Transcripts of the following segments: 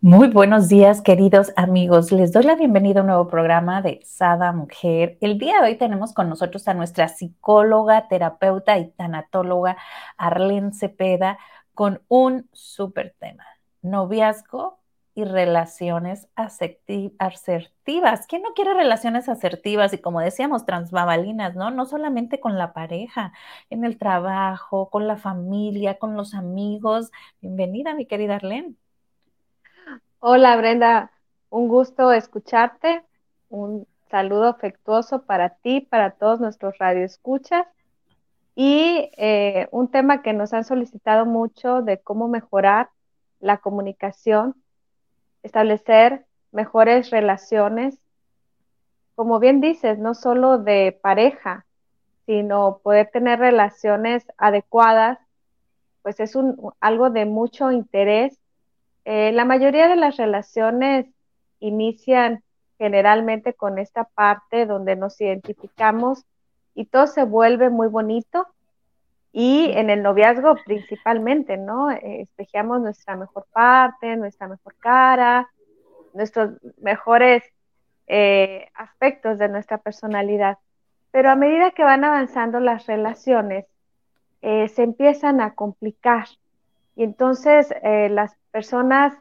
Muy buenos días, queridos amigos. Les doy la bienvenida a un nuevo programa de Sada Mujer. El día de hoy tenemos con nosotros a nuestra psicóloga, terapeuta y tanatóloga Arlene Cepeda con un súper tema, noviazgo y relaciones asertivas. ¿Quién no quiere relaciones asertivas? Y como decíamos, transbabalinas, ¿no? No solamente con la pareja, en el trabajo, con la familia, con los amigos. Bienvenida, mi querida Arlene. Hola Brenda, un gusto escucharte, un saludo afectuoso para ti, para todos nuestros radioescuchas. Y eh, un tema que nos han solicitado mucho de cómo mejorar la comunicación, establecer mejores relaciones, como bien dices, no solo de pareja, sino poder tener relaciones adecuadas, pues es algo de mucho interés eh, la mayoría de las relaciones inician generalmente con esta parte donde nos identificamos y todo se vuelve muy bonito. Y en el noviazgo principalmente, ¿no? Eh, espejamos nuestra mejor parte, nuestra mejor cara, nuestros mejores eh, aspectos de nuestra personalidad. Pero a medida que van avanzando las relaciones, se empiezan a complicar. Y entonces las personas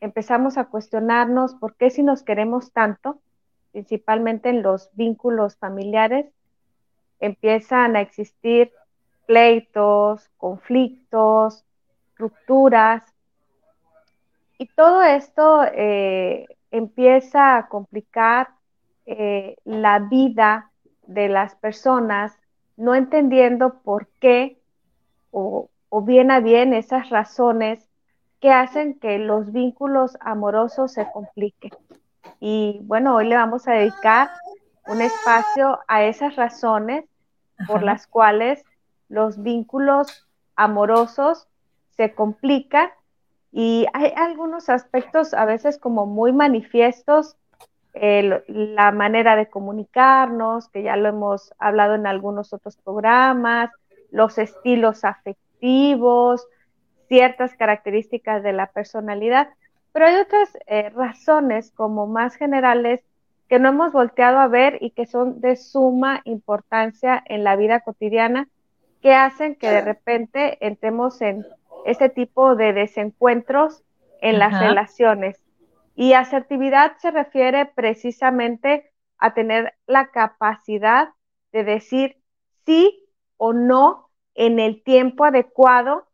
empezamos a cuestionarnos por qué si nos queremos tanto, principalmente en los vínculos familiares, empiezan a existir pleitos, conflictos, rupturas. Y todo esto eh, empieza a complicar eh, la vida de las personas, no entendiendo por qué o, o bien a bien esas razones que hacen que los vínculos amorosos se compliquen. Y bueno, hoy le vamos a dedicar un espacio a esas razones por las cuales los vínculos amorosos se complican y hay algunos aspectos a veces como muy manifiestos, la manera de comunicarnos, que ya lo hemos hablado en algunos otros programas, los estilos afectivos, ciertas características de la personalidad, pero hay otras eh, razones como más generales que no hemos volteado a ver y que son de suma importancia en la vida cotidiana, que hacen que de repente entremos en ese tipo de desencuentros en las relaciones. Y asertividad se refiere precisamente a tener la capacidad de decir sí o no en el tiempo adecuado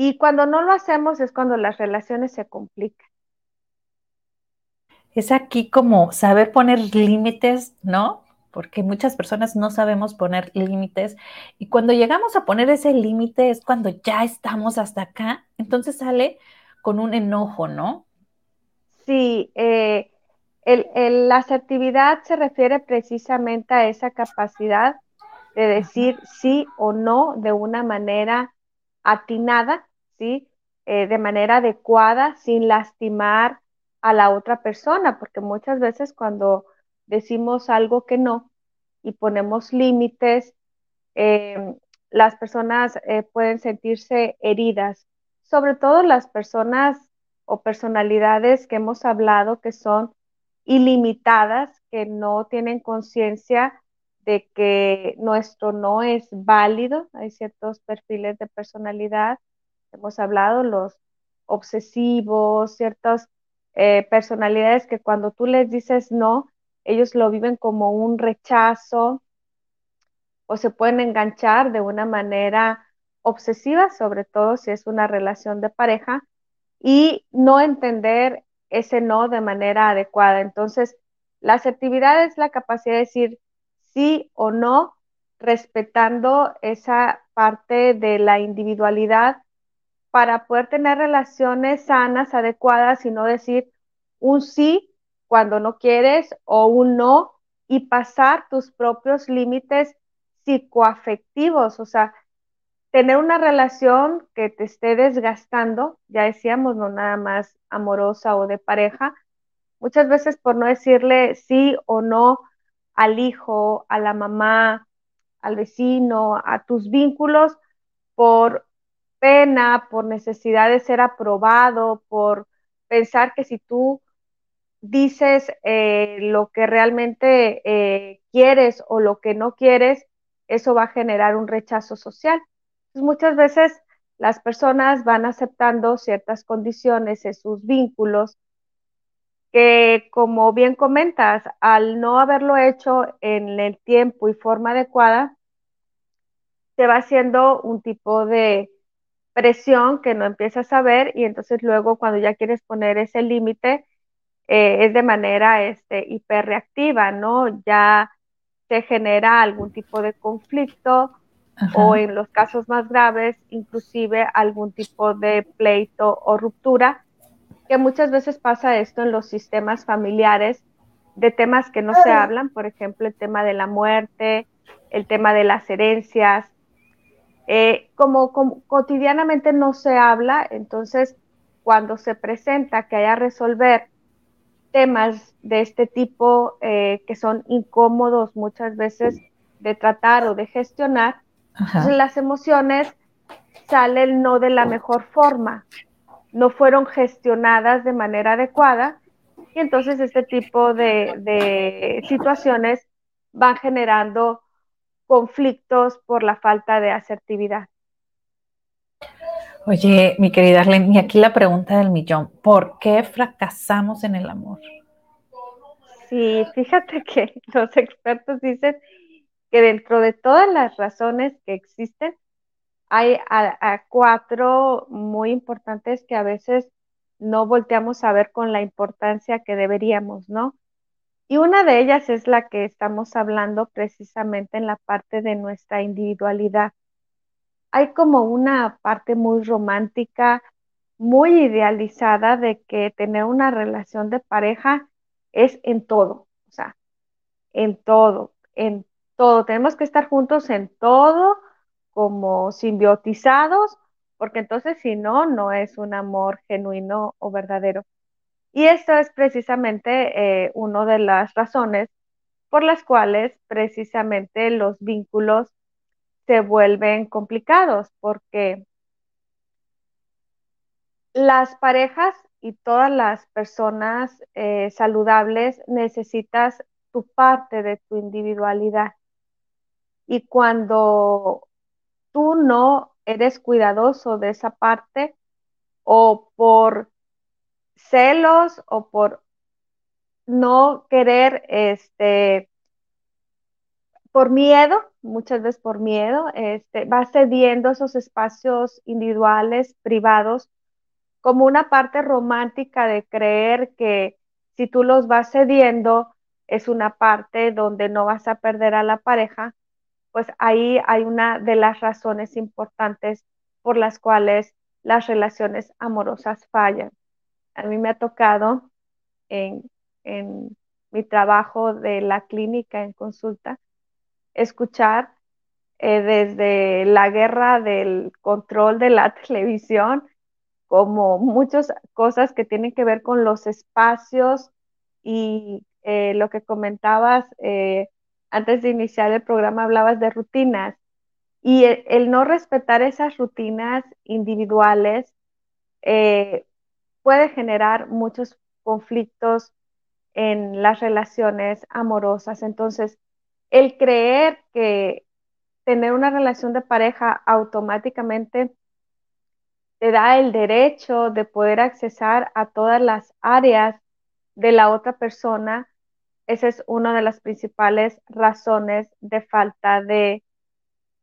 y cuando no lo hacemos es cuando las relaciones se complican. Es aquí como saber poner límites, ¿no? Porque muchas personas no sabemos poner límites y cuando llegamos a poner ese límite es cuando ya estamos hasta acá, entonces sale con un enojo, ¿no? Sí, eh, la asertividad se refiere precisamente a esa capacidad de decir sí o no de una manera atinada Eh, de manera adecuada sin lastimar a la otra persona, porque muchas veces cuando decimos algo que no y ponemos límites, em, las personas eh, pueden sentirse heridas, sobre todo las personas o personalidades que hemos hablado que son ilimitadas, que no tienen conciencia de que nuestro no es válido. Hay ciertos perfiles de personalidad hemos hablado, los obsesivos, ciertas eh, personalidades que cuando tú les dices no, ellos lo viven como un rechazo o se pueden enganchar de una manera obsesiva, sobre todo si es una relación de pareja, y no entender ese no de manera adecuada. Entonces, la asertividad es la capacidad de decir sí o no, respetando esa parte de la individualidad para poder tener relaciones sanas, adecuadas y no decir un sí cuando no quieres o un no y pasar tus propios límites psicoafectivos, o sea, tener una relación que te esté desgastando, ya decíamos, no nada más amorosa o de pareja, muchas veces por no decirle sí o no al hijo, a la mamá, al vecino, a tus vínculos, por pena, por necesidad de ser aprobado, por pensar que si tú dices eh, lo que realmente eh, quieres o lo que no quieres, eso va a generar un rechazo social. muchas veces las personas van aceptando ciertas condiciones en sus vínculos que, como bien comentas, al no haberlo hecho en el tiempo y forma adecuada, se va haciendo un tipo de presión que no empiezas a ver y entonces luego cuando ya quieres poner ese límite, eh, es de manera este, hiperreactiva, ¿no? Ya se genera algún tipo de conflicto o en los casos más graves, inclusive algún tipo de pleito o ruptura, que muchas veces pasa esto en los sistemas familiares de temas que no se hablan, por ejemplo, el tema de la muerte, el tema de las herencias, eh, como, como, cotidianamente no se habla, entonces cuando se presenta que haya resolver temas de este tipo eh, que son incómodos muchas veces de tratar o de gestionar, las emociones salen no de la mejor forma, no fueron gestionadas de manera adecuada y entonces este tipo de, de situaciones van generando conflictos por la falta de asertividad. Oye, mi querida Arlene, y aquí la pregunta del millón, ¿por qué fracasamos en el amor? Sí, fíjate que los expertos dicen que dentro de todas las razones que existen, hay a, cuatro muy importantes que a veces no volteamos a ver con la importancia que deberíamos, ¿no? Y una de ellas es la que estamos hablando precisamente en la parte de nuestra individualidad hay como una parte muy romántica, muy idealizada de que tener una relación de pareja es en todo, o sea, en todo, en todo. Tenemos que estar juntos en todo, como simbiotizados, porque entonces si no, no es un amor genuino o verdadero. Y esto es precisamente eh, una de las razones por las cuales precisamente los vínculos se vuelven complicados porque las parejas y todas las personas eh, saludables necesitas tu parte de tu individualidad. Y cuando tú no eres cuidadoso de esa parte o por celos o por no querer este por miedo, muchas veces por miedo, este, va cediendo esos espacios individuales, privados, como una parte romántica de creer que si tú los vas cediendo, es una parte donde no vas a perder a la pareja, pues ahí hay una de las razones importantes por las cuales las relaciones amorosas fallan. A mí me ha tocado en, en mi trabajo de la clínica en consulta escuchar eh, desde la guerra del control de la televisión, como muchas cosas que tienen que ver con los espacios y eh, lo que comentabas eh, antes de iniciar el programa, hablabas de rutinas. Y el, no respetar esas rutinas individuales puede generar muchos conflictos en las relaciones amorosas. Entonces, el creer que tener una relación de pareja automáticamente te da el derecho de poder accesar a todas las áreas de la otra persona, esa es una de las principales razones de falta de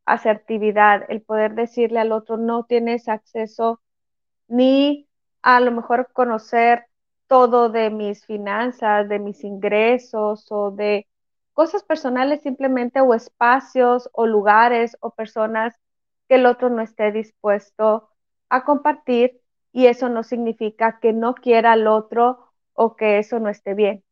asertividad, el poder decirle al otro no tienes acceso ni a lo mejor conocer todo de mis finanzas, de mis ingresos o de cosas personales simplemente o espacios o lugares o personas que el otro no esté dispuesto a compartir y eso no significa que no quiera al otro o que eso no esté bien.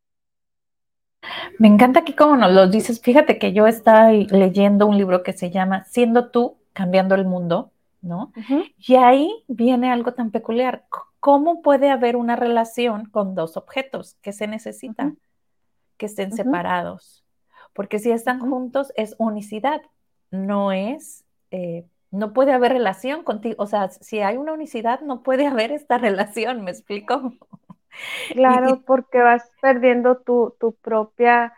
Me encanta que como nos lo dices. Fíjate que yo estaba leyendo un libro que se llama Siendo tú, cambiando el mundo, ¿no? Y ahí viene algo tan peculiar. ¿Cómo puede haber una relación con dos objetos que se necesitan, que estén separados? Porque si están juntos es unicidad, no es, eh, no puede haber relación contigo. O sea, si hay una unicidad, no puede haber esta relación, ¿me explico? Claro, porque vas perdiendo tu, tu propia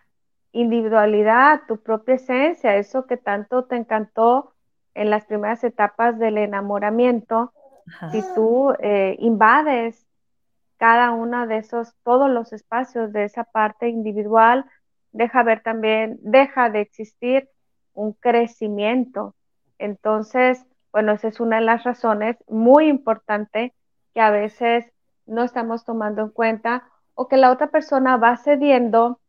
individualidad, tu propia esencia, eso que tanto te encantó en las primeras etapas del enamoramiento, si tú eh, invades cada uno de esos, todos los espacios de esa parte individual, deja ver también, deja de existir un crecimiento. Entonces, bueno, esa es una de las razones muy importante que a veces no estamos tomando en cuenta o que la otra persona va cediendo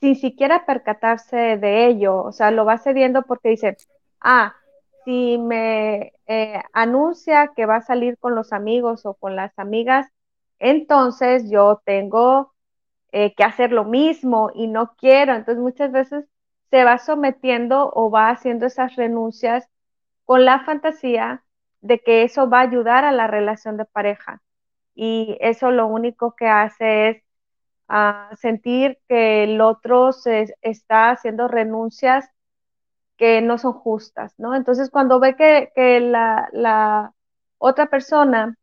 sin siquiera percatarse de ello, o sea, lo va cediendo porque dice, ah, si me eh, anuncia que va a salir con los amigos o con las amigas, entonces yo tengo eh, que hacer lo mismo y no quiero. Entonces muchas veces se va sometiendo o va haciendo esas renuncias con la fantasía de que eso va a ayudar a la relación de pareja. Y eso lo único que hace es ah, sentir que el otro se está haciendo renuncias que no son justas, ¿no? Entonces, cuando ve que, la, otra persona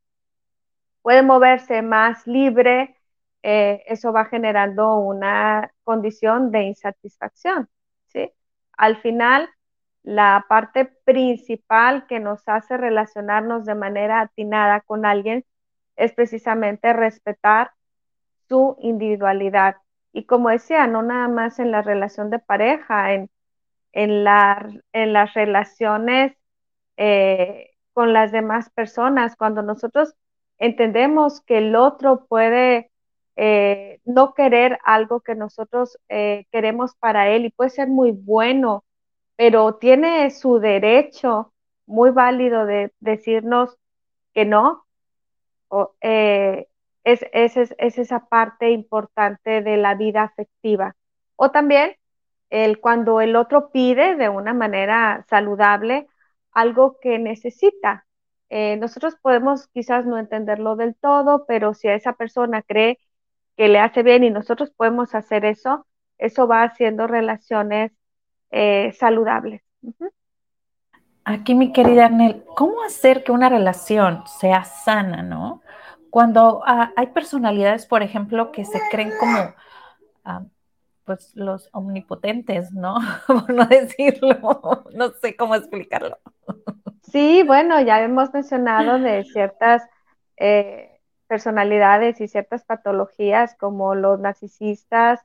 puede moverse más libre, eh, eso va generando una condición de insatisfacción, ¿sí? Al final, la parte principal que nos hace relacionarnos de manera atinada con alguien es precisamente respetar su individualidad. Y como decía, no nada más en la relación de pareja, en en, en las relaciones eh, con las demás personas, cuando nosotros entendemos que el otro puede eh, no querer algo que nosotros eh, queremos para él y puede ser muy bueno, pero tiene su derecho muy válido de decirnos que no. es, es, esa parte importante de la vida afectiva. O también el, cuando el otro pide de una manera saludable algo que necesita. Eh, nosotros podemos quizás no entenderlo del todo, pero si a esa persona cree que le hace bien y nosotros podemos hacer eso, eso va haciendo relaciones eh, saludables. Aquí, mi querida Arnel, ¿cómo hacer que una relación sea sana, no? Cuando ah, hay personalidades, por ejemplo, que se creen como ah, pues los omnipotentes, ¿no? Por no decirlo, no sé cómo explicarlo. Sí, bueno, ya hemos mencionado de ciertas eh, personalidades y ciertas patologías como los narcisistas,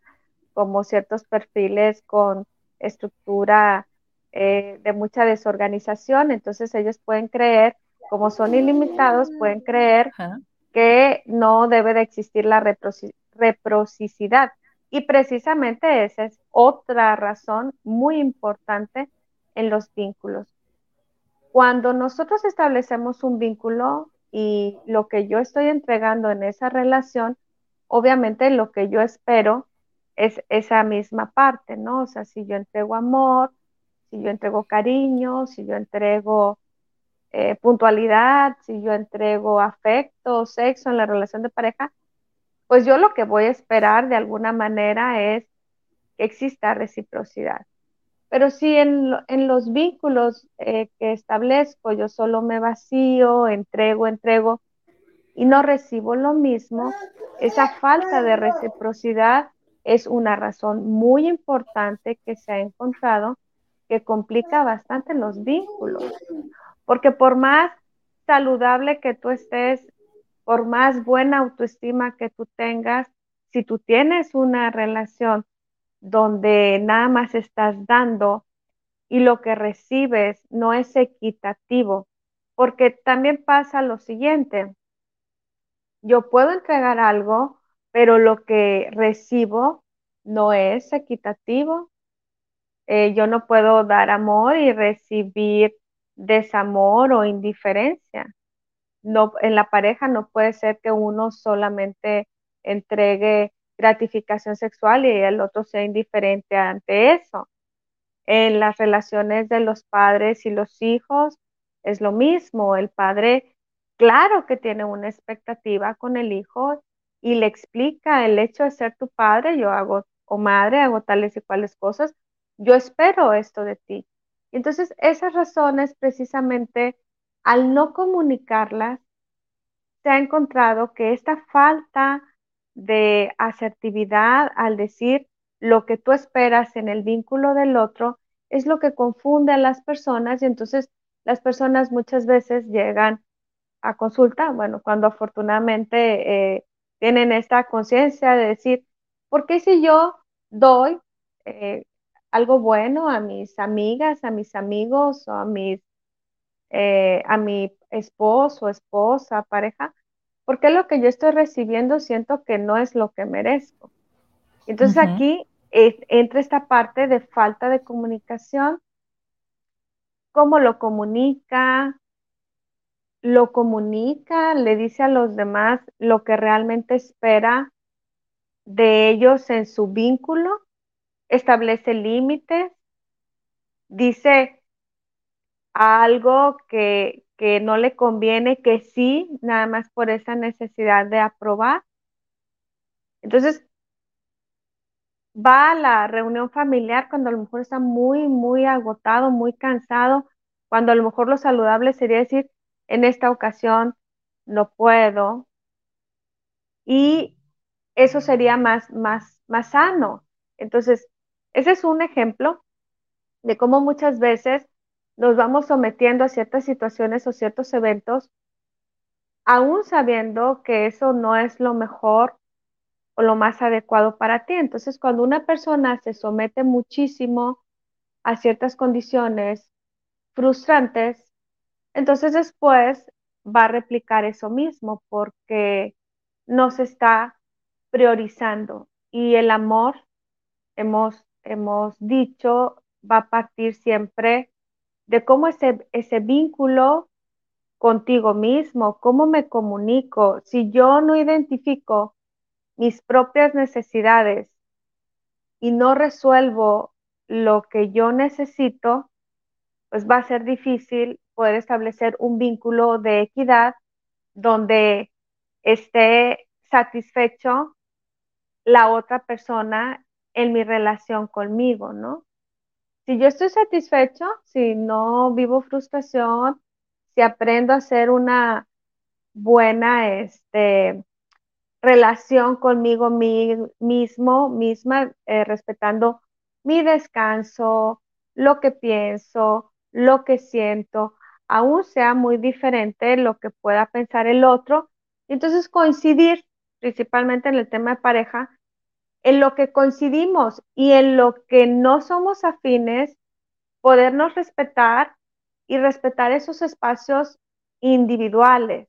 como ciertos perfiles con estructura eh, de mucha desorganización, entonces ellos pueden creer, como son ilimitados, pueden creer que no debe de existir la reciprocidad y precisamente esa es otra razón muy importante en los vínculos. Cuando nosotros establecemos un vínculo y lo que yo estoy entregando en esa relación, obviamente lo que yo espero es esa misma parte, ¿no? O sea, si yo entrego amor, si yo entrego cariño, si yo entrego eh, puntualidad, si yo entrego afecto, sexo en la relación de pareja, pues yo lo que voy a esperar de alguna manera es que exista reciprocidad. Pero si en, los vínculos eh, que establezco yo solo me vacío, entrego, entrego y no recibo lo mismo, esa falta de reciprocidad es una razón muy importante que se ha encontrado que complica bastante los vínculos. Porque por más saludable que tú estés por más buena autoestima que tú tengas, si tú tienes una relación donde nada más estás dando y lo que recibes no es equitativo, porque también pasa lo siguiente, yo puedo entregar algo, pero lo que recibo no es equitativo. Eh, yo no puedo dar amor y recibir desamor o indiferencia no, en la pareja no puede ser que uno solamente entregue gratificación sexual y el otro sea indiferente ante eso. En las relaciones de los padres y los hijos es lo mismo. El padre, claro que tiene una expectativa con el hijo y le explica el hecho de ser tu padre, yo hago o madre, hago tales y cuales cosas, yo espero esto de ti. Entonces, esas razones precisamente, al no comunicarlas, se ha encontrado que esta falta de asertividad al decir lo que tú esperas en el vínculo del otro es lo que confunde a las personas y entonces las personas muchas veces llegan a consulta, bueno, cuando afortunadamente eh, tienen esta conciencia de decir, ¿por qué si yo doy eh, algo bueno a mis amigas, a mis amigos o a mis eh, a mi esposo, esposa, pareja, porque lo que yo estoy recibiendo siento que no es lo que merezco. Entonces aquí entra esta parte de falta de comunicación, cómo lo comunica, lo comunica, le dice a los demás lo que realmente espera de ellos en su vínculo, establece límites, dice algo que, que no le conviene, que sí, nada más por esa necesidad de aprobar. Entonces, va a la reunión familiar cuando a lo mejor está muy, muy agotado, muy cansado, cuando a lo mejor lo saludable sería decir, en esta ocasión no puedo. Y eso sería más, más, más sano. Entonces, ese es un ejemplo de cómo muchas veces nos vamos sometiendo a ciertas situaciones o ciertos eventos, aún sabiendo que eso no es lo mejor o lo más adecuado para ti. Entonces, cuando una persona se somete muchísimo a ciertas condiciones frustrantes, entonces después va a replicar eso mismo porque no se está priorizando. Y el amor, hemos, hemos dicho, va a partir siempre de cómo ese, ese vínculo contigo mismo, cómo me comunico. Si yo no identifico mis propias necesidades y no resuelvo lo que yo necesito, pues va a ser difícil poder establecer un vínculo de equidad donde esté satisfecho la otra persona en mi relación conmigo, ¿no? Si yo estoy satisfecho, si no vivo frustración, si aprendo a hacer una buena este, relación conmigo mismo, misma, eh, respetando mi descanso, lo que pienso, lo que siento, aún sea muy diferente lo que pueda pensar el otro. Entonces coincidir, principalmente en el tema de pareja, en lo que coincidimos y en lo que no somos afines, podernos respetar y respetar esos espacios individuales.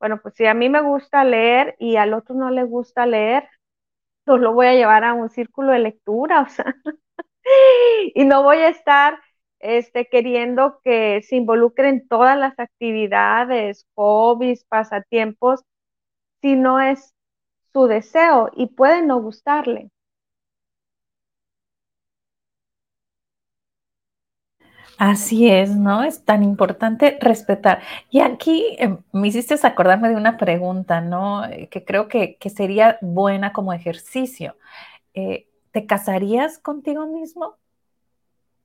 Bueno, pues si a mí me gusta leer y al otro no le gusta leer, pues lo voy a llevar a un círculo de lectura, o sea, y no voy a estar este, queriendo que se involucren todas las actividades, hobbies, pasatiempos, si no es su deseo y puede no gustarle. Así es, ¿no? Es tan importante respetar. Y aquí em, me hiciste acordarme de una pregunta, ¿no? Eh, que creo que, sería buena como ejercicio. Eh, ¿Te casarías contigo mismo?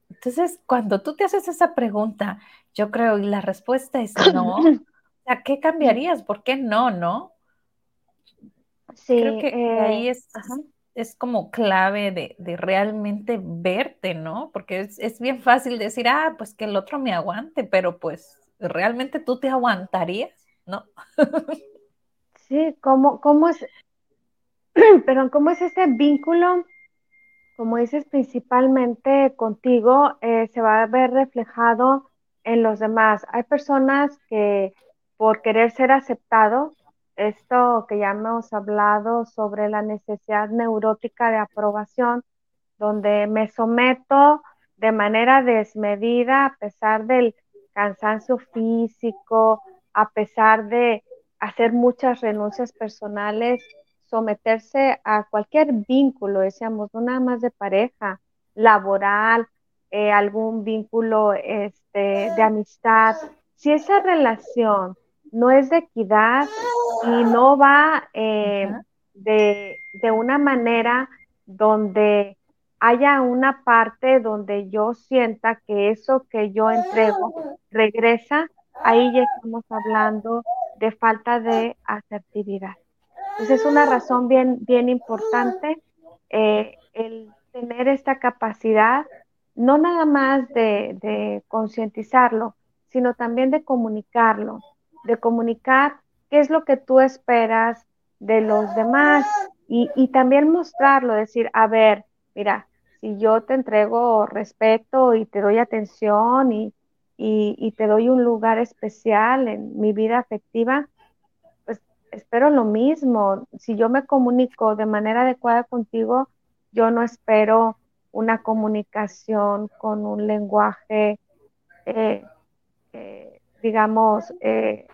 Entonces, cuando tú te haces esa pregunta, yo creo, y la respuesta es no, ¿a ¿qué cambiarías? ¿Por qué no, no? Sí, creo que ahí eh, es, como clave de, realmente verte, ¿no? Porque es, bien fácil decir, ah, pues que el otro me aguante, pero pues realmente tú te aguantarías, ¿no? sí, ¿cómo, cómo es, perdón, cómo es ese vínculo como dices, principalmente contigo, eh, se va a ver reflejado en los demás. Hay personas que por querer ser aceptados, esto que ya hemos hablado sobre la necesidad neurótica de aprobación, donde me someto de manera desmedida a pesar del cansancio físico, a pesar de hacer muchas renuncias personales someterse a cualquier vínculo, decíamos, no nada más de pareja, laboral, eh, algún vínculo este, de amistad, si esa relación no es de equidad y no va eh, de, de, una manera donde haya una parte donde yo sienta que eso que yo entrego regresa, ahí ya estamos hablando de falta de asertividad. Entonces es una razón bien, bien importante eh, el tener esta capacidad, no nada más de, de concientizarlo, sino también de comunicarlo, de comunicar qué es lo que tú esperas de los demás y, y también mostrarlo, decir, a ver, mira, si yo te entrego respeto y te doy atención y, y, te doy un lugar especial en mi vida afectiva, pues espero lo mismo. Si yo me comunico de manera adecuada contigo, yo no espero una comunicación con un lenguaje, eh, eh, digamos, eh,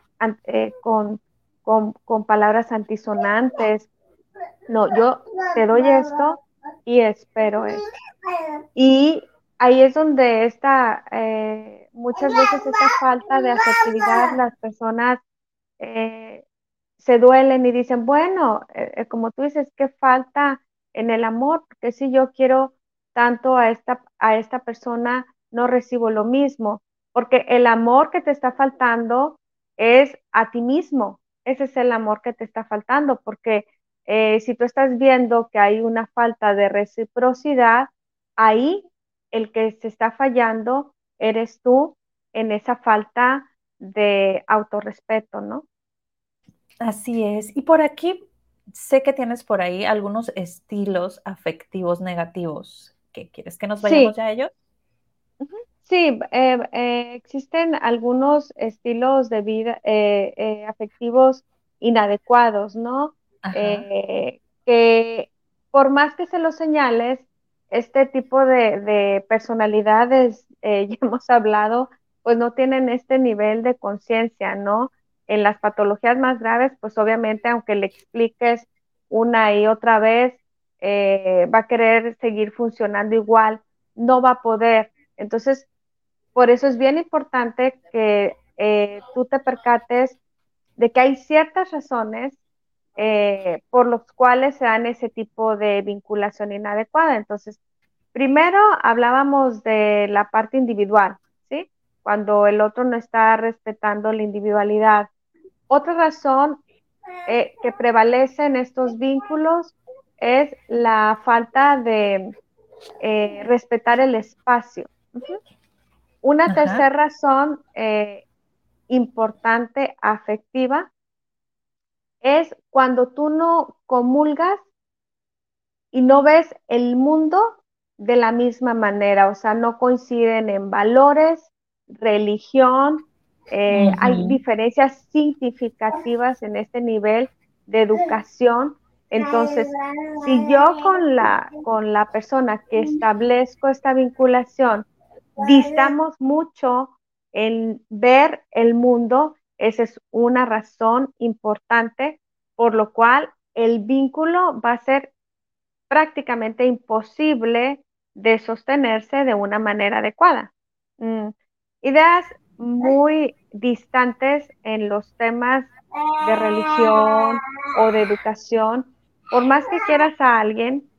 con, con, con palabras antisonantes. No, yo te doy esto y espero esto. Y ahí es donde está, eh, muchas veces esta falta de asertividad, las personas eh, se duelen y dicen, bueno, eh, como tú dices, ¿qué falta en el amor? Porque si yo quiero tanto a esta, a esta persona, no recibo lo mismo, porque el amor que te está faltando es a ti mismo, ese es el amor que te está faltando, porque si tú estás viendo que hay una falta de reciprocidad, ahí el que se está fallando eres tú en esa falta de autorrespeto, ¿no? Así es. Y por aquí sé que tienes por ahí algunos estilos afectivos negativos. ¿Qué quieres que nos vayamos ya a ellos? Sí, eh, eh, existen algunos estilos de vida eh, afectivos inadecuados, ¿no? que por más que se los señales, este tipo de, personalidades, ya hemos hablado, pues no tienen este nivel de conciencia, ¿no? En las patologías más graves, pues obviamente, aunque le expliques una y otra vez, va a querer seguir funcionando igual, no va a poder. Entonces, por eso es bien importante que eh, tú te percates de que hay ciertas razones eh, por los cuales se dan ese tipo de vinculación inadecuada. Entonces, primero hablábamos de la parte individual, ¿sí? Cuando el otro no está respetando la individualidad. Otra razón eh, que prevalece en estos vínculos es la falta de respetar el espacio. Una tercera razón importante afectiva es cuando tú no comulgas y no ves el mundo de la misma manera, o sea, no coinciden en valores, religión, eh, hay diferencias significativas en este nivel de educación. Entonces, si yo con la, con la persona que establezco esta vinculación distamos mucho en ver el mundo, esa es una razón importante por lo cual el vínculo va a ser prácticamente imposible de sostenerse de una manera adecuada. Mm, ideas muy distantes en los temas de religión o de educación, por más que quieras a alguien,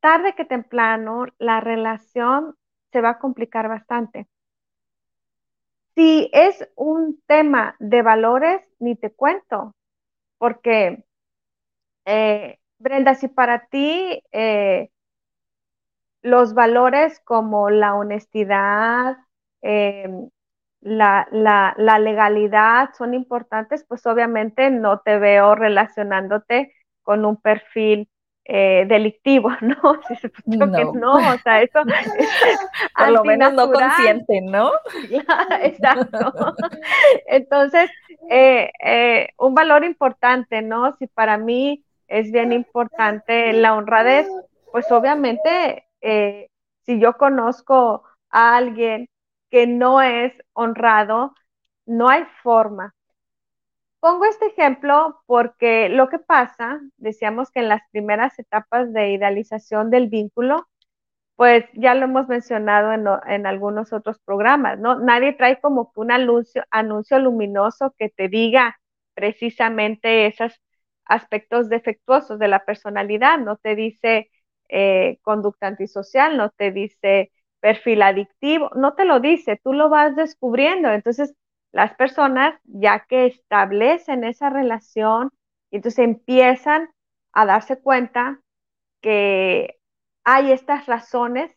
tarde que temprano la relación se va a complicar bastante. Si es un tema de valores, ni te cuento, porque, eh, Brenda, si para ti eh, los valores como la honestidad, la, la, legalidad son importantes, pues obviamente no te veo relacionándote con un perfil eh, delictivo, ¿no? no. Que no, o sea, eso por lo menos no consciente, ¿no? Exacto. Entonces, eh, eh, un valor importante, ¿no? Si para mí es bien importante la honradez, pues obviamente, si yo conozco a alguien que no es honrado, no hay forma. Pongo este ejemplo porque lo que pasa, decíamos que en las primeras etapas de idealización del vínculo, pues ya lo hemos mencionado en, algunos otros programas, ¿no? Nadie trae como un anuncio, anuncio luminoso que te diga precisamente esos aspectos defectuosos de la personalidad, no te dice eh, conducta antisocial, no te dice perfil adictivo, no te lo dice, tú lo vas descubriendo. Entonces, las personas, ya que establecen esa relación, entonces empiezan a darse cuenta que hay estas razones,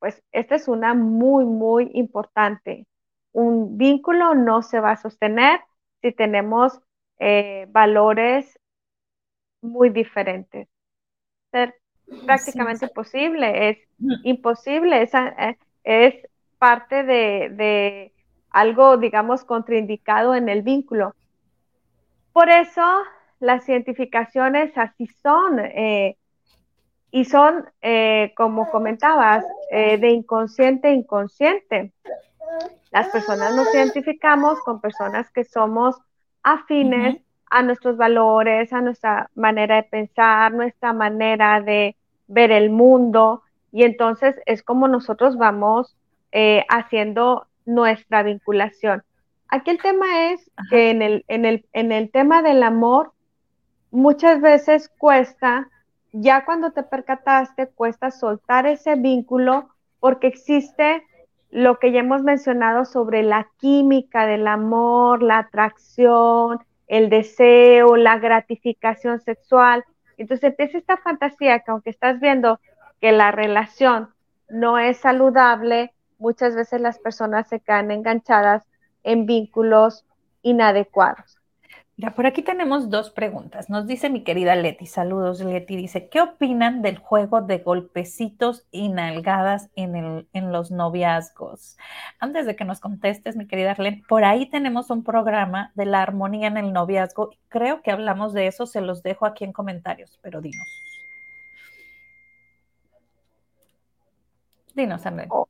pues esta es una muy, muy importante. Un vínculo no se va a sostener si tenemos eh, valores muy diferentes. Ser prácticamente imposible, es mm. imposible, es, eh, es parte de, algo, digamos, contraindicado en el vínculo. Por eso las identificaciones así son. Eh, y son, eh, como comentabas, eh, de inconsciente a inconsciente. Las personas nos identificamos con personas que somos afines a nuestros valores, a nuestra manera de pensar, nuestra manera de ver el mundo, y entonces es como nosotros vamos eh, haciendo nuestra vinculación. Aquí el tema es que en el, en, el, en el tema del amor muchas veces cuesta ya cuando te percataste, cuesta soltar ese vínculo porque existe lo que ya hemos mencionado sobre la química del amor, la atracción, el deseo, la gratificación sexual. Entonces empieza esta fantasía que aunque estás viendo que la relación no es saludable, muchas veces las personas se quedan enganchadas en vínculos inadecuados. Ya, por aquí tenemos dos preguntas. Nos dice mi querida Leti, saludos Leti, dice, ¿qué opinan del juego de golpecitos y nalgadas en, el, en los noviazgos? Antes de que nos contestes, mi querida Arlene, por ahí tenemos un programa de la armonía en el noviazgo. Creo que hablamos de eso, se los dejo aquí en comentarios, pero dinos. Dinos, Arlene. Oh,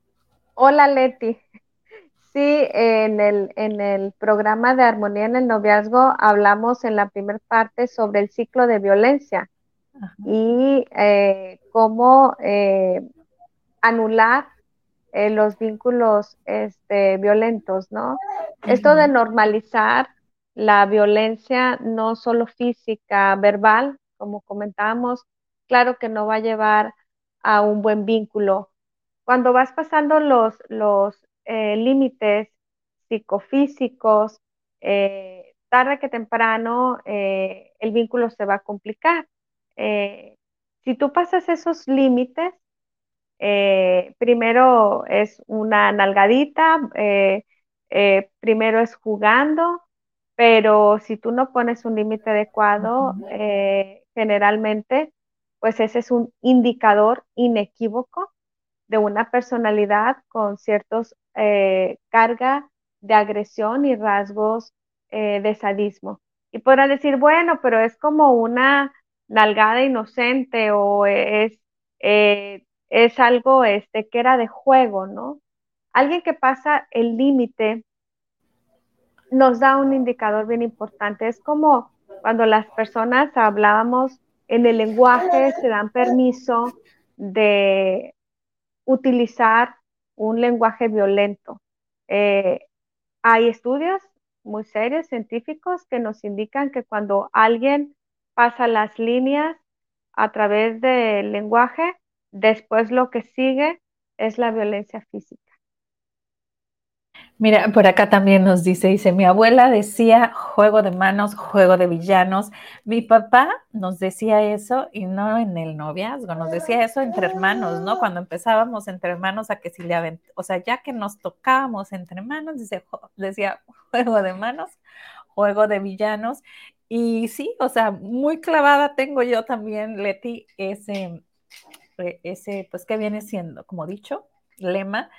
hola Leti. Sí, en el, en el programa de Armonía en el Noviazgo hablamos en la primera parte sobre el ciclo de violencia y eh, cómo eh, anular eh, los vínculos este, violentos, ¿no? Esto de normalizar la violencia no solo física, verbal, como comentábamos, claro que no va a llevar a un buen vínculo. Cuando vas pasando los, los eh, límites psicofísicos, eh, tarde que temprano eh, el vínculo se va a complicar. si tú pasas esos límites, primero es una nalgadita, primero es jugando, pero si tú no pones un límite adecuado, generalmente, pues ese es un indicador inequívoco de una personalidad con ciertos eh, carga de agresión y rasgos eh, de sadismo. Y podrán decir, bueno, pero es como una nalgada inocente o es, eh, es algo este, que era de juego, ¿no? Alguien que pasa el límite nos da un indicador bien importante. Es como cuando las personas hablábamos en el lenguaje, se dan permiso de utilizar un lenguaje violento. Eh, hay estudios muy serios, científicos, que nos indican que cuando alguien pasa las líneas a través del lenguaje, después lo que sigue es la violencia física. Mira, por acá también nos dice, dice, mi abuela decía juego de manos, juego de villanos. Mi papá nos decía eso y no en el noviazgo, nos decía eso entre hermanos, ¿no? Cuando empezábamos entre hermanos a que si le avent... o sea, ya que nos tocábamos entre hermanos, decía juego de manos, juego de villanos. Y sí, o sea, muy clavada tengo yo también, Leti, ese, e, ese, pues, ¿qué viene siendo? Como dicho, lema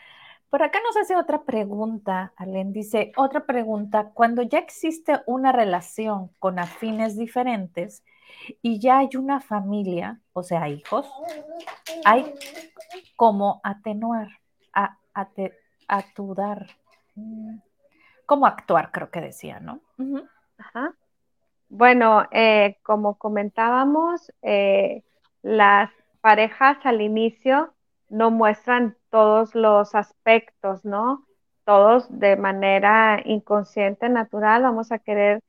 por acá nos hace otra pregunta, Alen. Dice, otra pregunta, cuando ya existe una relación con afines diferentes y ya hay una familia, o sea, hijos, hay como atenuar, a, aturar, mm, como actuar, creo que decía, ¿no? Bueno, eh, como comentábamos, eh, las parejas al inicio no muestran todos los aspectos, ¿no? Todos de manera inconsciente, natural, vamos a querer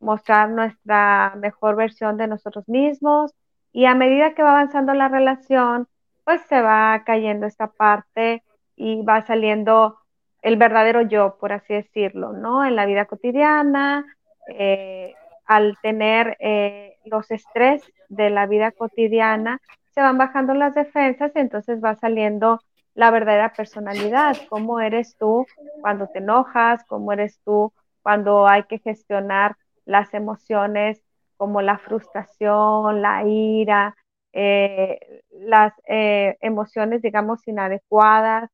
mostrar nuestra mejor versión de nosotros mismos y a medida que va avanzando la relación, pues se va cayendo esta parte y va saliendo el verdadero yo, por así decirlo, ¿no? En la vida cotidiana, eh, al tener eh, los estrés de la vida cotidiana, se van bajando las defensas y entonces va saliendo la verdadera personalidad, cómo eres tú cuando te enojas, cómo eres tú cuando hay que gestionar las emociones como la frustración, la ira, eh, las eh, emociones, digamos, inadecuadas.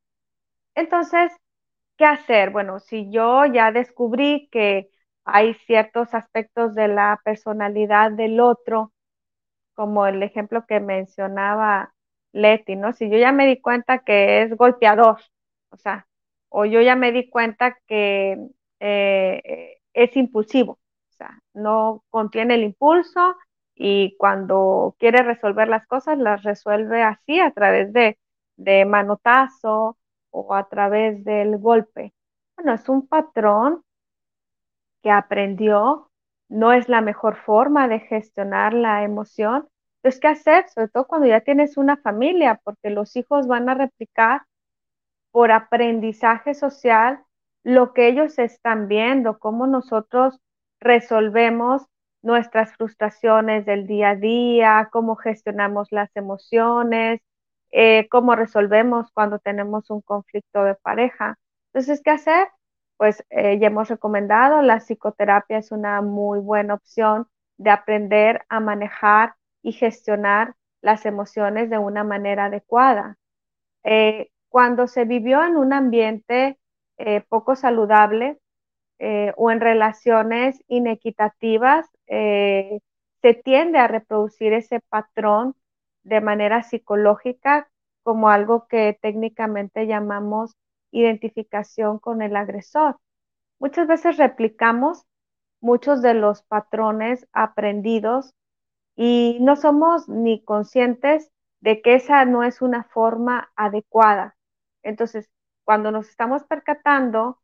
Entonces, ¿qué hacer? Bueno, si yo ya descubrí que hay ciertos aspectos de la personalidad del otro, como el ejemplo que mencionaba Leti, ¿no? Si yo ya me di cuenta que es golpeador, o sea, o yo ya me di cuenta que eh, es impulsivo, o sea, no contiene el impulso y cuando quiere resolver las cosas las resuelve así a través de, de manotazo o a través del golpe. Bueno, es un patrón que aprendió, no es la mejor forma de gestionar la emoción. Entonces, ¿qué hacer? Sobre todo cuando ya tienes una familia, porque los hijos van a replicar por aprendizaje social lo que ellos están viendo, cómo nosotros resolvemos nuestras frustraciones del día a día, cómo gestionamos las emociones, eh, cómo resolvemos cuando tenemos un conflicto de pareja. Entonces, ¿qué hacer? Pues eh, ya hemos recomendado, la psicoterapia es una muy buena opción de aprender a manejar y gestionar las emociones de una manera adecuada. Eh, cuando se vivió en un ambiente eh, poco saludable o en relaciones inequitativas, se tiende a reproducir ese patrón de manera psicológica como algo que técnicamente llamamos identificación con el agresor. Muchas veces replicamos muchos de los patrones aprendidos y no somos ni conscientes de que esa no es una forma adecuada. Entonces, cuando nos estamos percatando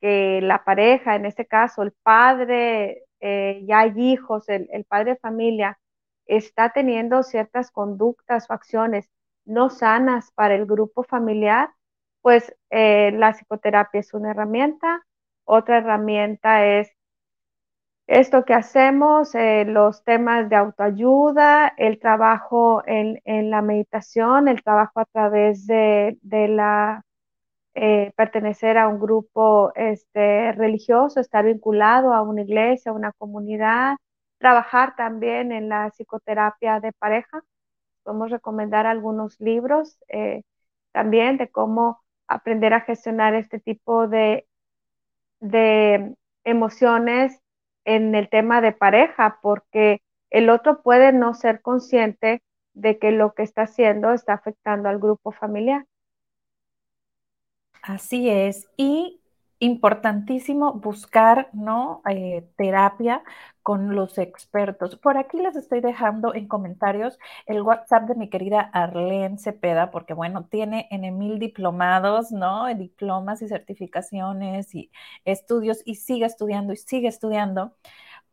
que la pareja, en este caso el padre, eh, ya hay hijos, el, el padre de familia, está teniendo ciertas conductas o acciones no sanas para el grupo familiar, pues eh, la psicoterapia es una herramienta. Otra herramienta es esto que hacemos, eh, los temas de autoayuda, el trabajo en, la meditación, el trabajo a través de, la eh, pertenecer a un grupo este, religioso, estar vinculado a una iglesia, a una comunidad, trabajar también en la psicoterapia de pareja. Podemos recomendar algunos libros también de cómo aprender a gestionar este tipo de, de emociones en el tema de pareja, porque el otro puede no ser consciente de que lo que está haciendo está afectando al grupo familiar. Así es. Y importantísimo buscar, ¿no? Eh, terapia con los expertos. Por aquí les estoy dejando en comentarios el WhatsApp de mi querida Arlene Cepeda, porque bueno, tiene en mil diplomados, ¿no? Diplomas y certificaciones y estudios y sigue estudiando y sigue estudiando.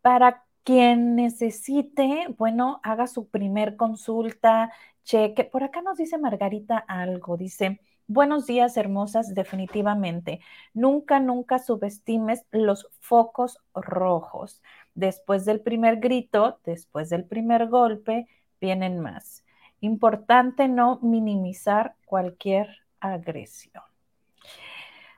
Para quien necesite, bueno, haga su primer consulta, cheque. Por acá nos dice Margarita algo, dice, Buenos días, hermosas, definitivamente. Nunca, nunca subestimes los focos rojos. Después del primer grito, después del primer golpe, vienen más. Importante no minimizar cualquier agresión.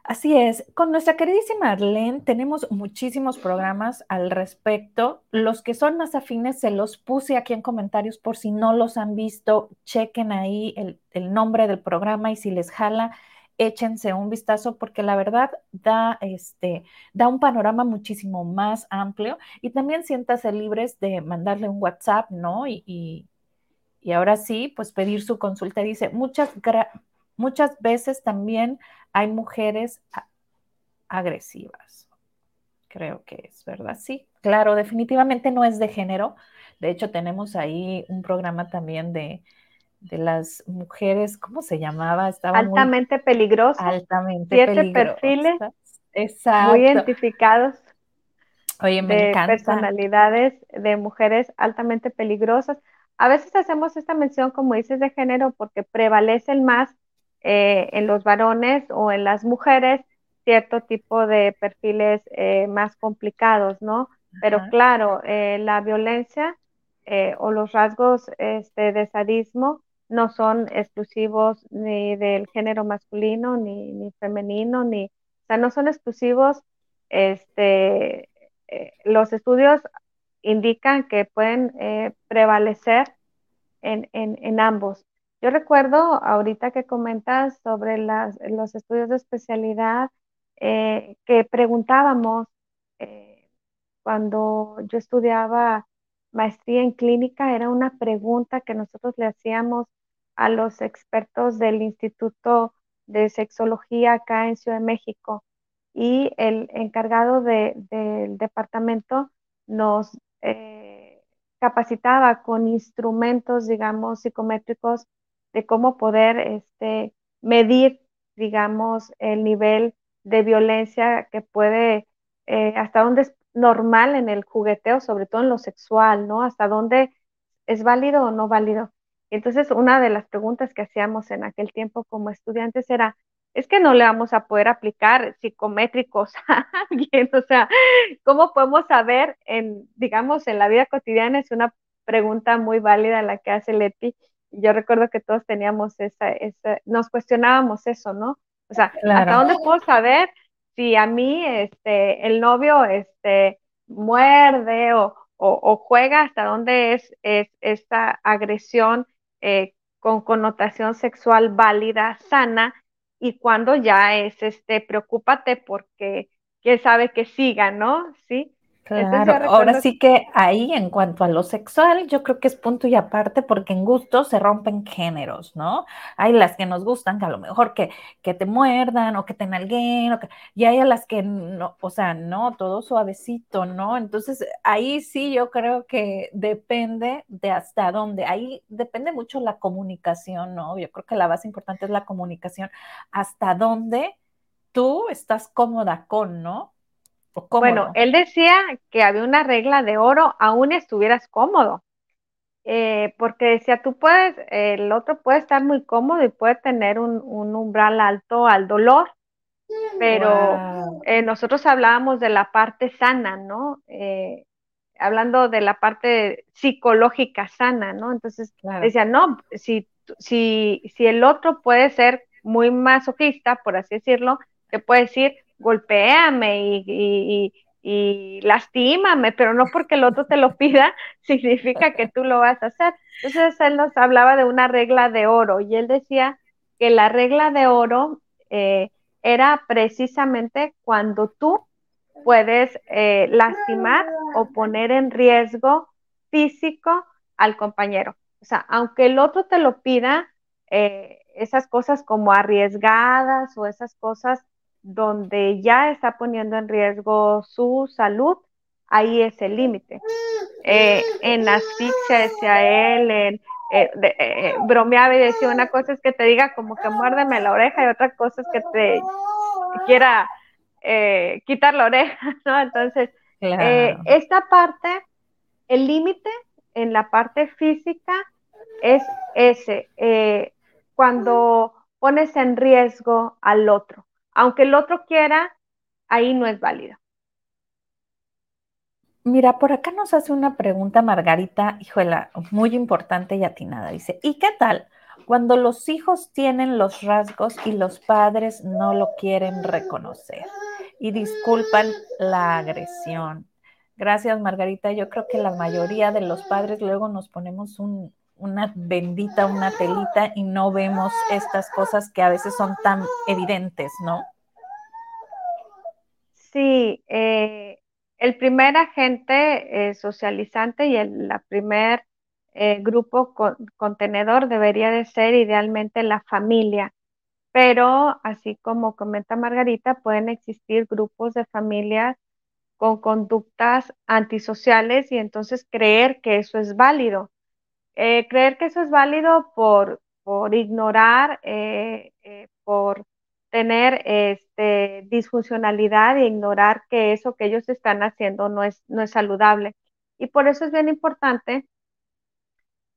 Así es, con nuestra queridísima Arlene tenemos muchísimos programas al respecto. Los que son más afines se los puse aquí en comentarios por si no los han visto, chequen ahí el, nombre del programa y si les jala, échense un vistazo porque la verdad da, este, da un panorama muchísimo más amplio y también siéntase libres de mandarle un WhatsApp, ¿no? Y, y, ahora sí, pues pedir su consulta. Dice, muchas, muchas veces también hay mujeres agresivas. creo que es, ¿verdad? Sí, claro, definitivamente no es de género. De hecho, tenemos ahí un programa también de, de las mujeres, ¿cómo se llamaba? Estaba altamente peligrosas. Altamente Siete perfiles Exacto. muy identificados Oye, me de personalidades de mujeres altamente peligrosas. A veces hacemos esta mención, como dices, de género porque prevalecen más eh, en los varones o en las mujeres cierto tipo de perfiles eh, más complicados, ¿no? Pero claro, eh, la violencia o los rasgos este, de sadismo no son exclusivos ni del género masculino, ni, ni femenino, ni, o sea, no son exclusivos, este, eh, los estudios indican que pueden eh, prevalecer en, ambos. Yo recuerdo ahorita que comentas sobre los estudios de especialidad eh, que preguntábamos cuando yo estudiaba maestría en clínica, era una pregunta que nosotros le hacíamos a los expertos del Instituto de Sexología acá en Ciudad de México. Y el encargado del departamento nos eh, capacitaba con instrumentos, digamos, psicométricos de cómo poder este, medir, digamos, el nivel de violencia que puede, eh, hasta dónde es normal en el jugueteo, sobre todo en lo sexual, ¿no? Hasta dónde es válido o no válido. Entonces, una de las preguntas que hacíamos en aquel tiempo como estudiantes era, es que no le vamos a poder aplicar psicométricos a alguien. O sea, ¿cómo podemos saber en, digamos, en la vida cotidiana? Es una pregunta muy válida la que hace Leti. Yo recuerdo que todos teníamos esa, esa nos cuestionábamos eso, ¿no? O sea, ¿hasta dónde puedo saber si a mí este, el novio este, muerde o, o, juega, hasta dónde es, es esta agresión eh, con connotación sexual válida, sana, y cuando ya es, este, preocúpate porque quién sabe que siga, ¿no? Sí. Claro, ahora sí que ahí en cuanto a lo sexual, yo creo que es punto y aparte porque en gusto se rompen géneros, ¿no? Hay las que nos gustan, que a lo mejor que, que te muerdan o que te nalguen, o que, y hay a las que no, o sea, no, todo suavecito, ¿no? Entonces ahí sí yo creo que depende de hasta dónde, ahí depende mucho la comunicación, ¿no? Yo creo que la base importante es la comunicación, hasta dónde tú estás cómoda con, ¿no? Bueno, él decía que había una regla de oro, aún estuvieras cómodo. Eh, porque decía, tú puedes, el otro puede estar muy cómodo y puede tener un, umbral alto al dolor, pero eh, nosotros hablábamos de la parte sana, ¿no? Eh, hablando de la parte psicológica sana, ¿no? Entonces decía, no, si, si, si el otro puede ser muy masoquista, por así decirlo, te puede decir, golpéame y, y, lastímame, pero no porque el otro te lo pida, significa que tú lo vas a hacer. Entonces él nos hablaba de una regla de oro y él decía que la regla de oro eh, era precisamente cuando tú puedes eh, lastimar o poner en riesgo físico al compañero. O sea, aunque el otro te lo pida, eh, esas cosas como arriesgadas o esas cosas donde ya está poniendo en riesgo su salud, ahí es el límite. Eh, en asfixia decía él, en, eh, eh, bromeaba y decía una cosa es que te diga como que muérdeme la oreja y otra cosa es que te quiera quitar la oreja, ¿no? Entonces, esta parte, el límite en la parte física es ese, cuando pones en riesgo al otro aunque el otro quiera, ahí no es válido. Mira, por acá nos hace una pregunta Margarita, híjola, muy importante y atinada. Dice, ¿y qué tal cuando los hijos tienen los rasgos y los padres no lo quieren reconocer y disculpan la agresión? Gracias, Margarita. Yo creo que la mayoría de los padres luego nos ponemos un, una bendita, una telita y no vemos estas cosas que a veces son tan evidentes, ¿no? Sí, eh, el primer agente eh, socializante y el primer eh, grupo contenedor debería de ser idealmente la familia, pero así como comenta Margarita, pueden existir grupos de familias con conductas antisociales y entonces creer que eso es válido. Eh, creer que eso es válido por, por ignorar, eh, eh, por tener este, disfuncionalidad e ignorar que eso que ellos están haciendo no es, no es saludable. Y por eso es bien importante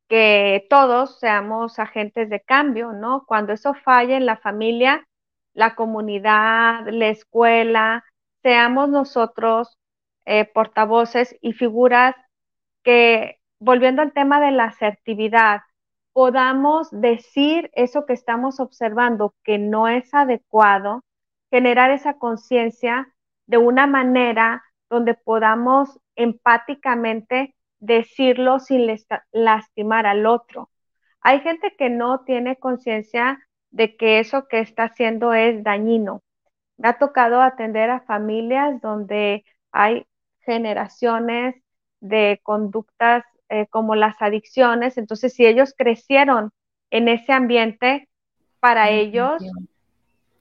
que todos seamos agentes de cambio, ¿no? Cuando eso falle en la familia, la comunidad, la escuela, seamos nosotros portavoces y figuras que, volviendo al tema de la asertividad, podamos decir eso que estamos observando que no es adecuado, generar esa conciencia de una manera donde podamos empáticamente decirlo sin lastimar al otro. Hay gente que no tiene conciencia de que eso que está haciendo es dañino. Me ha tocado atender a familias donde hay generaciones de conductas eh, como las adicciones. Entonces, si ellos crecieron en ese ambiente, para ellos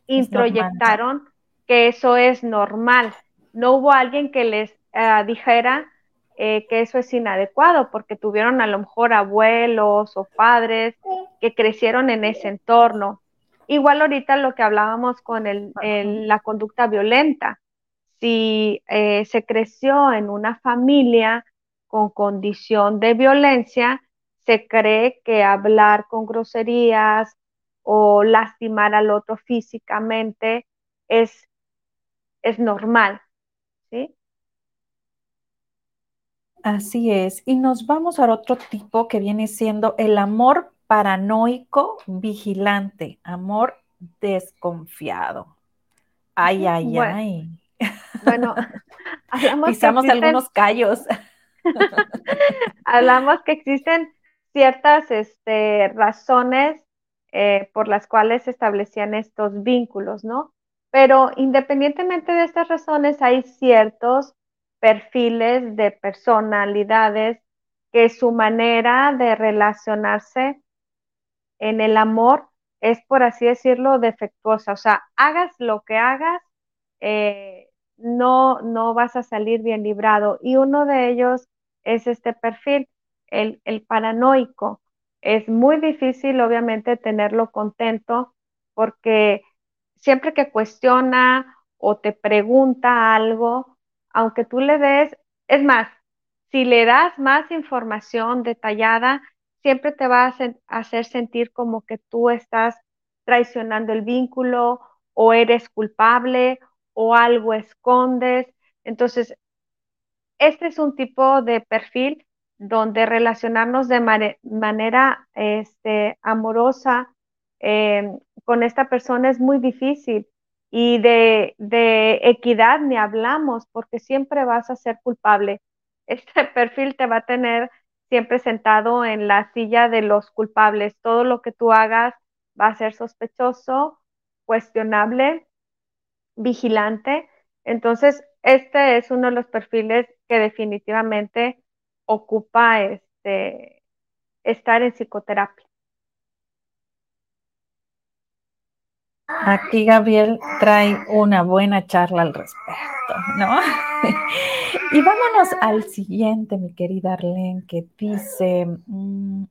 introyectaron que eso es normal. No hubo alguien que les eh, dijera eh, que eso es inadecuado, porque tuvieron a lo mejor abuelos o padres que crecieron en ese entorno. Igual ahorita lo que hablábamos con el, la conducta violenta. Si eh, se creció en una familia con condición de violencia, se cree que hablar con groserías o lastimar al otro físicamente es, es normal. ¿sí? Así es. Y nos vamos al otro tipo que viene siendo el amor paranoico vigilante, amor desconfiado. Ay, ay, ay. Bueno, pisamos algunos callos. hablamos que existen ciertas este, razones eh, por las cuales se establecían estos vínculos, ¿no? Pero independientemente de estas razones, hay ciertos perfiles de personalidades que su manera de relacionarse en el amor es, por así decirlo, defectuosa. O sea, hagas lo que hagas, eh, no, no vas a salir bien librado. Y uno de ellos es este perfil, el, el paranoico. Es muy difícil, obviamente, tenerlo contento porque siempre que cuestiona o te pregunta algo, aunque tú le des, es más, si le das más información detallada, siempre te va a hacer sentir como que tú estás traicionando el vínculo o eres culpable o algo escondes. Entonces, este es un tipo de perfil donde relacionarnos de manera este, amorosa em, con esta persona es muy difícil. Y de, de equidad ni hablamos porque siempre vas a ser culpable. Este perfil te va a tener siempre sentado en la silla de los culpables. Todo lo que tú hagas va a ser sospechoso, cuestionable, vigilante. Entonces, este es uno de los perfiles que definitivamente ocupa este, estar en psicoterapia. Aquí Gabriel trae una buena charla al respecto, ¿no? y vámonos al siguiente, mi querida Arlene, que dice mm,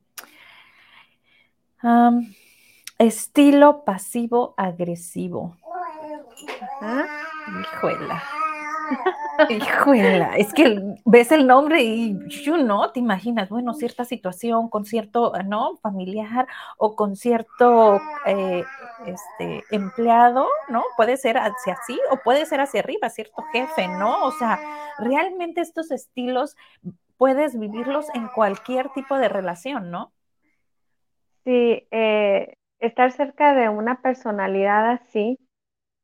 estilo pasivo agresivo. Hijuela. Hijuela, es que ves el nombre y yo no te imaginas, bueno, cierta situación con cierto, ¿no? Familiar o con cierto eh, este, empleado, ¿no? Puede ser hacia así o puede ser hacia arriba, cierto jefe, ¿no? O sea, realmente estos estilos puedes vivirlos en cualquier tipo de relación, ¿no? Sí, eh, estar cerca de una personalidad así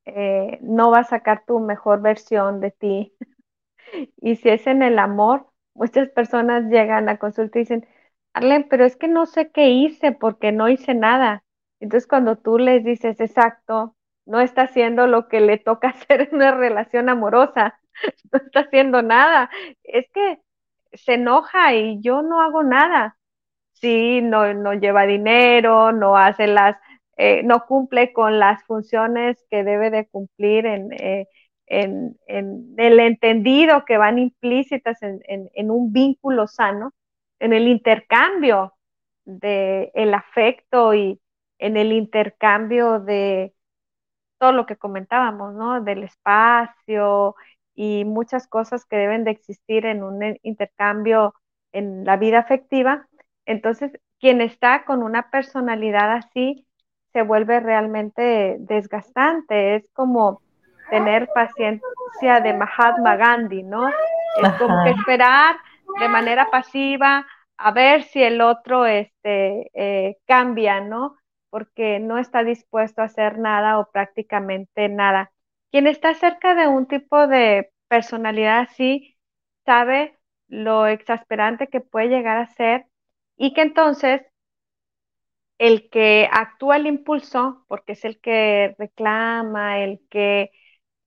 eh, no va a sacar tu mejor versión de ti. y si es en el amor, muchas personas llegan a consulta y dicen, Arlen, pero es que no sé qué hice porque no hice nada. Entonces cuando tú les dices, exacto, no está haciendo lo que le toca hacer en una relación amorosa, no está haciendo nada, es que se enoja y yo no hago nada. Sí, no, no lleva dinero, no hace las eh, no cumple con las funciones que debe de cumplir en, eh, en, el entendido que van implícitas en, un vínculo sano, en el intercambio del el afecto y en el intercambio de todo lo que comentábamos, ¿no? Del espacio y muchas cosas que deben de existir en un intercambio en la vida afectiva. Entonces, quien está con una personalidad así se vuelve realmente desgastante. Es como tener paciencia de Mahatma Gandhi, ¿no? Es como que esperar de manera pasiva a ver si el otro este, eh, cambia, ¿no? Porque no está dispuesto a hacer nada o prácticamente nada. Quien está cerca de un tipo de personalidad así sabe lo exasperante que puede llegar a ser y que entonces el que actúa el impulso, porque es el que reclama, el que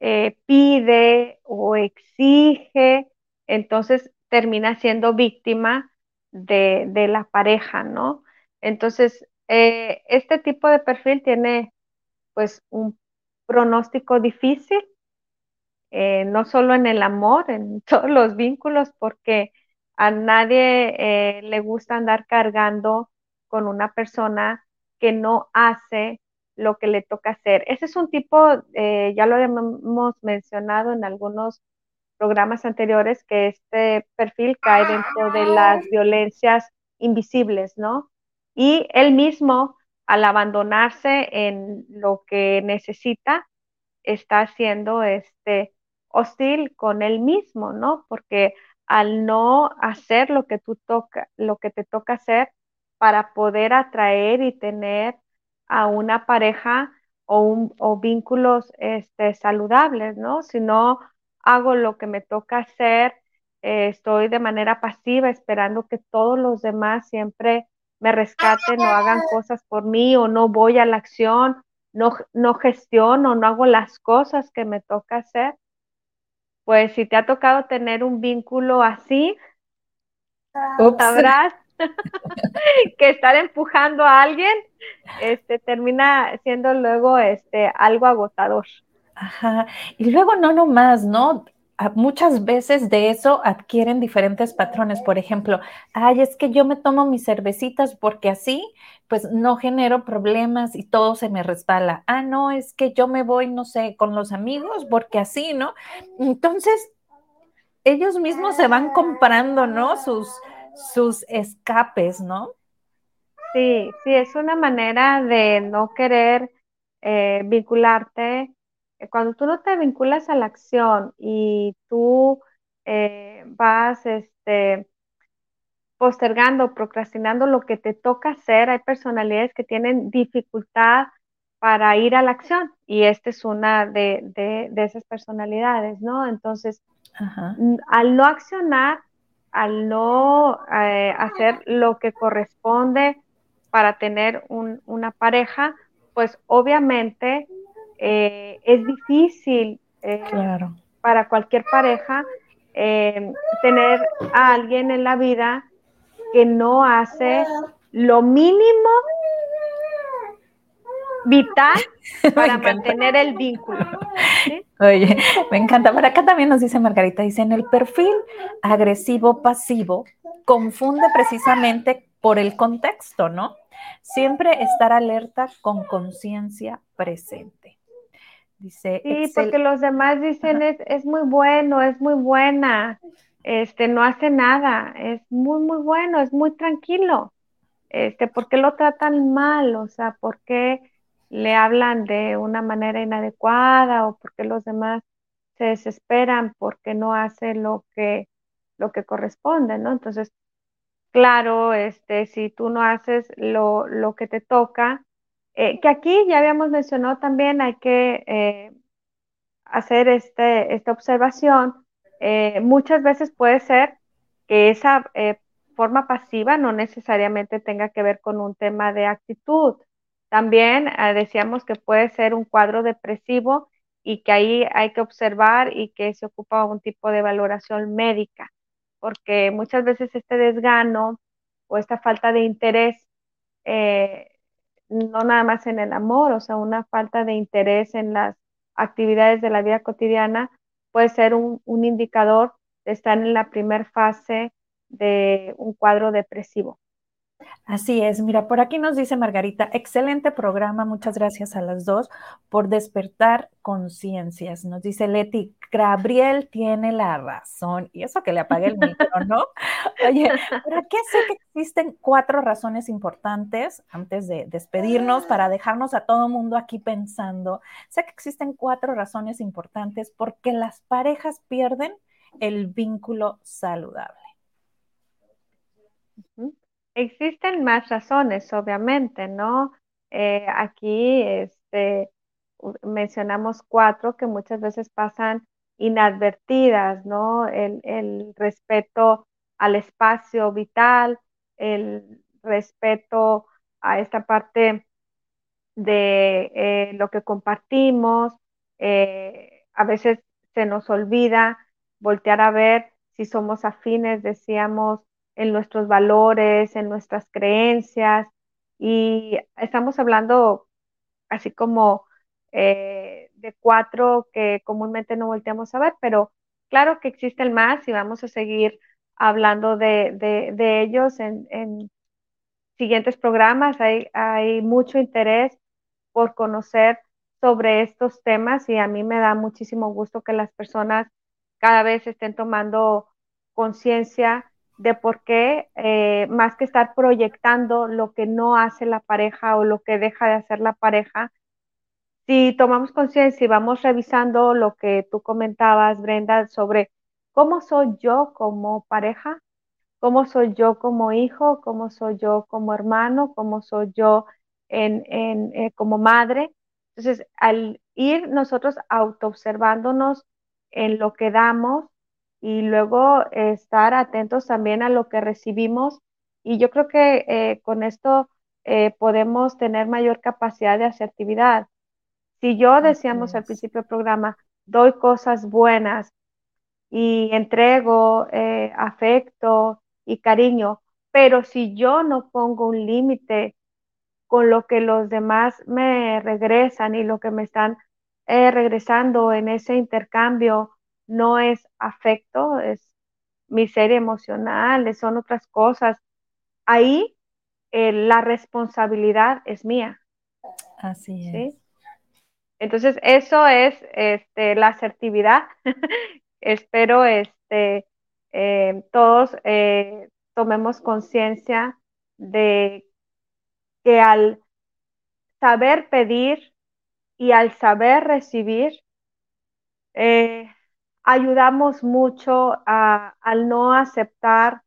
eh, pide o exige, entonces termina siendo víctima de, la pareja, ¿no? Entonces, eh, este tipo de perfil tiene pues un pronóstico difícil, eh, no solo en el amor, en todos los vínculos, porque a nadie le gusta andar cargando con una persona que no hace lo que le toca hacer. Ese es un tipo, eh, ya lo hemos mencionado en algunos programas anteriores, que este perfil cae dentro de las violencias invisibles, ¿no? Y él mismo, al abandonarse en lo que necesita, está siendo este hostil con él mismo, ¿no? Porque al no hacer lo que tú toca, lo que te toca hacer para poder atraer y tener a una pareja o, un, o vínculos este, saludables, ¿no? Si no hago lo que me toca hacer, eh, estoy de manera pasiva esperando que todos los demás siempre me rescaten o hagan cosas por mí o no voy a la acción, no, no gestiono, no hago las cosas que me toca hacer. Pues si te ha tocado tener un vínculo así, sabrás que estar empujando a alguien este, termina siendo luego este, algo agotador. Ajá. Y luego no nomás, ¿no? Muchas veces de eso adquieren diferentes patrones. Por ejemplo, ay, es que yo me tomo mis cervecitas porque así, pues no genero problemas y todo se me resbala. Ah, no, es que yo me voy, no sé, con los amigos porque así, ¿no? Entonces, ellos mismos se van comprando, ¿no? Sus, sus escapes, ¿no? Sí, sí, es una manera de no querer eh, vincularte. Cuando tú no te vinculas a la acción y tú eh, vas este, postergando, procrastinando lo que te toca hacer, hay personalidades que tienen dificultad para ir a la acción y esta es una de, esas personalidades, ¿no? Entonces, al no accionar, al no eh, hacer lo que corresponde para tener una pareja, pues obviamente eh, es difícil eh, para cualquier pareja tener a alguien en la vida que no hace lo mínimo vital para mantener el vínculo. Oye, me encanta. Por acá también nos dice Margarita, dice, en el perfil agresivo-pasivo confunde precisamente por el contexto, ¿no? Siempre estar alerta con conciencia presente. Dice, sí, porque los demás dicen es, es, muy bueno, es muy buena, este, no hace nada, es muy, muy bueno, es muy tranquilo. Este, ¿por qué lo tratan mal? O sea, ¿por qué le hablan de una manera inadecuada o porque los demás se desesperan porque no hace lo que, lo que corresponde, ¿no? Entonces, claro, este, si tú no haces lo, lo que te toca, eh, que aquí ya habíamos mencionado también, hay que eh, hacer este, esta observación. Eh, muchas veces puede ser que esa forma pasiva no necesariamente tenga que ver con un tema de actitud, también decíamos que puede ser un cuadro depresivo y que ahí hay que observar y que se ocupa un tipo de valoración médica, porque muchas veces este desgano o esta falta de interés, eh, no nada más en el amor, o sea, una falta de interés en las actividades de la vida cotidiana, puede ser un, un indicador de estar en la primera fase de un cuadro depresivo. Así es, mira, por aquí nos dice Margarita, excelente programa, muchas gracias a las dos por despertar conciencias. Nos dice Leti, Gabriel tiene la razón, y eso que le apague el micro, ¿no? Oye, ¿para qué sé que existen cuatro razones importantes antes de despedirnos para dejarnos a todo mundo aquí pensando? Sé que existen cuatro razones importantes porque las parejas pierden el vínculo saludable. Existen más razones, obviamente, ¿no? Eh, aquí este, mencionamos cuatro que muchas veces pasan inadvertidas, ¿no? El, respeto al espacio vital, el respeto a esta parte de eh, lo que compartimos. Eh, a veces se nos olvida voltear a ver si somos afines, decíamos, en nuestros valores, en nuestras creencias. Y estamos hablando así como eh, de cuatro que comúnmente no volteamos a ver, pero claro que existen más y vamos a seguir hablando de, ellos en, siguientes programas. Hay, hay mucho interés por conocer sobre estos temas y a mí me da muchísimo gusto que las personas cada vez estén tomando conciencia de por qué, eh, más que estar proyectando lo que no hace la pareja o lo que deja de hacer la pareja, si tomamos conciencia y vamos revisando lo que tú comentabas, Brenda, sobre cómo soy yo como pareja, cómo soy yo como hijo, cómo soy yo como hermano, cómo soy yo en, eh, como madre. Entonces, al ir nosotros autoobservándonos en lo que damos, y luego estar atentos también a lo que recibimos. Y yo creo que eh, con esto eh, podemos tener mayor capacidad de asertividad. Si yo decíamos al principio del programa, doy cosas buenas y entrego eh, afecto y cariño, pero si yo no pongo un límite con lo que los demás me regresan y lo que me están regresando en ese intercambio, no es afecto, es miseria emocional, son otras cosas. Ahí eh, la responsabilidad es mía. Así es. Entonces, eso es este, la asertividad. Espero este, eh, todos eh, tomemos conciencia de que al saber pedir y al saber recibir, ayudamos mucho al no aceptar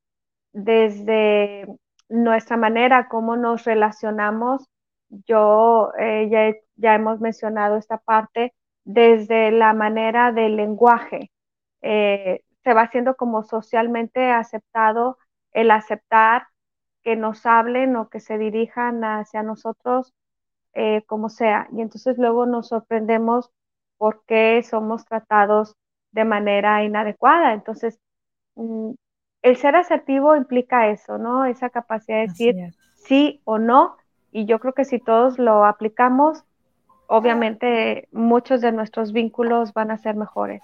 desde nuestra manera como nos relacionamos. Yo eh, ya, hemos mencionado esta parte desde la manera del lenguaje. Eh, se va haciendo como socialmente aceptado el aceptar que nos hablen o que se dirijan hacia nosotros eh, como sea. Y entonces luego nos sorprendemos por qué somos tratados de manera inadecuada. Entonces, mm, el ser asertivo implica eso, ¿no? Esa capacidad de decir sí o no. Y yo creo que si todos lo aplicamos, obviamente muchos de nuestros vínculos van a ser mejores.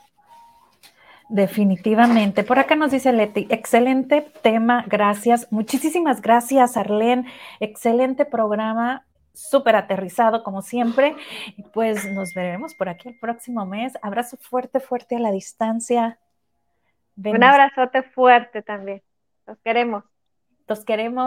Definitivamente. Por acá nos dice Leti, excelente tema, gracias. Muchísimas gracias, Arlene. Excelente programa súper aterrizado como siempre. Y pues nos veremos por aquí el próximo mes. Abrazo fuerte, fuerte a la distancia. Un abrazote fuerte también. Los queremos. Los queremos.